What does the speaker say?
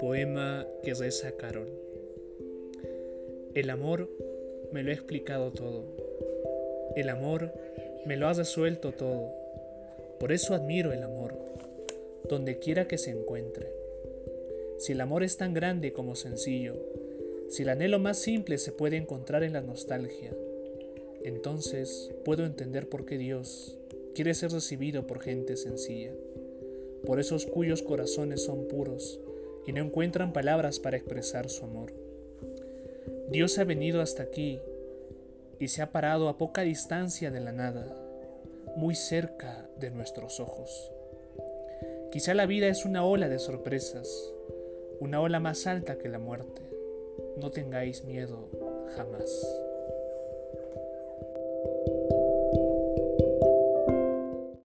Poema que reza. El amor me lo ha explicado todo. El amor me lo ha resuelto todo. Por eso admiro el amor, donde quiera que se encuentre. Si el amor es tan grande como sencillo, si el anhelo más simple se puede encontrar en la nostalgia, entonces puedo entender por qué Dios quiere ser recibido por gente sencilla, por esos cuyos corazones son puros y no encuentran palabras para expresar su amor. Dios ha venido hasta aquí y se ha parado a poca distancia de la nada, muy cerca de nuestros ojos. Quizá la vida es una ola de sorpresas, una ola más alta que la muerte. No tengáis miedo jamás.